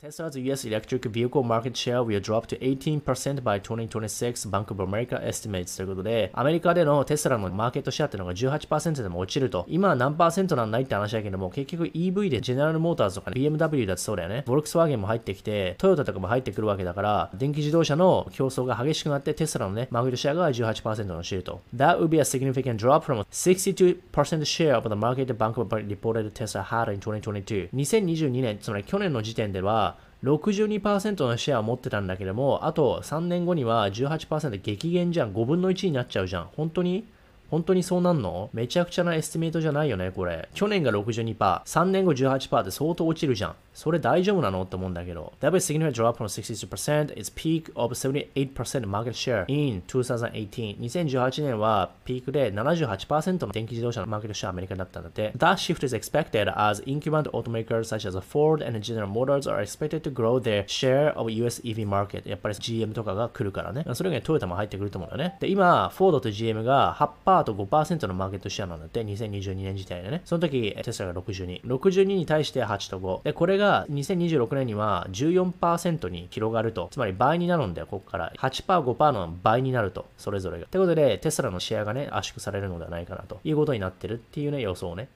Tesla's US electric vehicle market share will drop to 18% by 2026 Bank of America estimates ということで、アメリカでのテスラのマーケットシェアっていうのが18%でも落ちると。今は何パーセントなんないって話だけども、結局 EV でジェネラルモーターズとか、ね、BMW だってそうだよね。ボルクスワーゲンも入ってきて、トヨタとかも入ってくるわけだから、電気自動車の競争が激しくなって、テスラのね、マーケットシェアが18%の落ちると。That would be a significant drop from 62% share of the market Bank of America reported Tesla had in 2022. 2022年、つまり去年の時点では、62%のシェアを持ってたんだけども、あと3年後には18%激減じゃん。5分の1になっちゃうじゃん。本当に？本当にそうなんのめちゃくちゃな estimate じゃないよね、これ。去年が62%、3年後18%って相当落ちるじゃん。それ大丈夫なのって思うんだけど。That was significant drop from 62%, its peak of 78% market share in 2018. 2018年はピークで78%の電気自動車のマーケットシェアアメリカだったんだって。That shift is expected as incumbent automakers such as Ford and General Motors are expected to grow their share of US EV market. やっぱり GM とかが来るからね。それ以外トヨタも入ってくると思うんだよね。で、今、フォードと GM が8%と5%のマーケットシェアなんだって、2022年時点でね。その時、テスラが62。62に対して8と5。で、これが2026年には14%に広がると。つまり倍になるんだよ、ここから。8%、5%の倍になると。それぞれが。ってことで、テスラのシェアがね、圧縮されるのではないかなということになってるっていうね、予想をね。